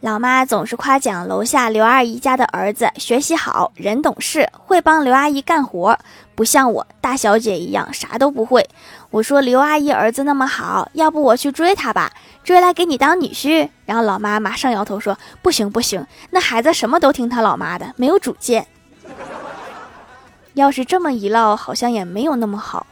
老妈总是夸奖楼下刘阿姨家的儿子学习好人懂事，会帮刘阿姨干活，不像我大小姐一样啥都不会。我说刘阿姨儿子那么好，要不我去追他吧？追来给你当女婿。然后老妈马上摇头说不行不行，那孩子什么都听他老妈的，没有主见。要是这么一唠，好像也没有那么好。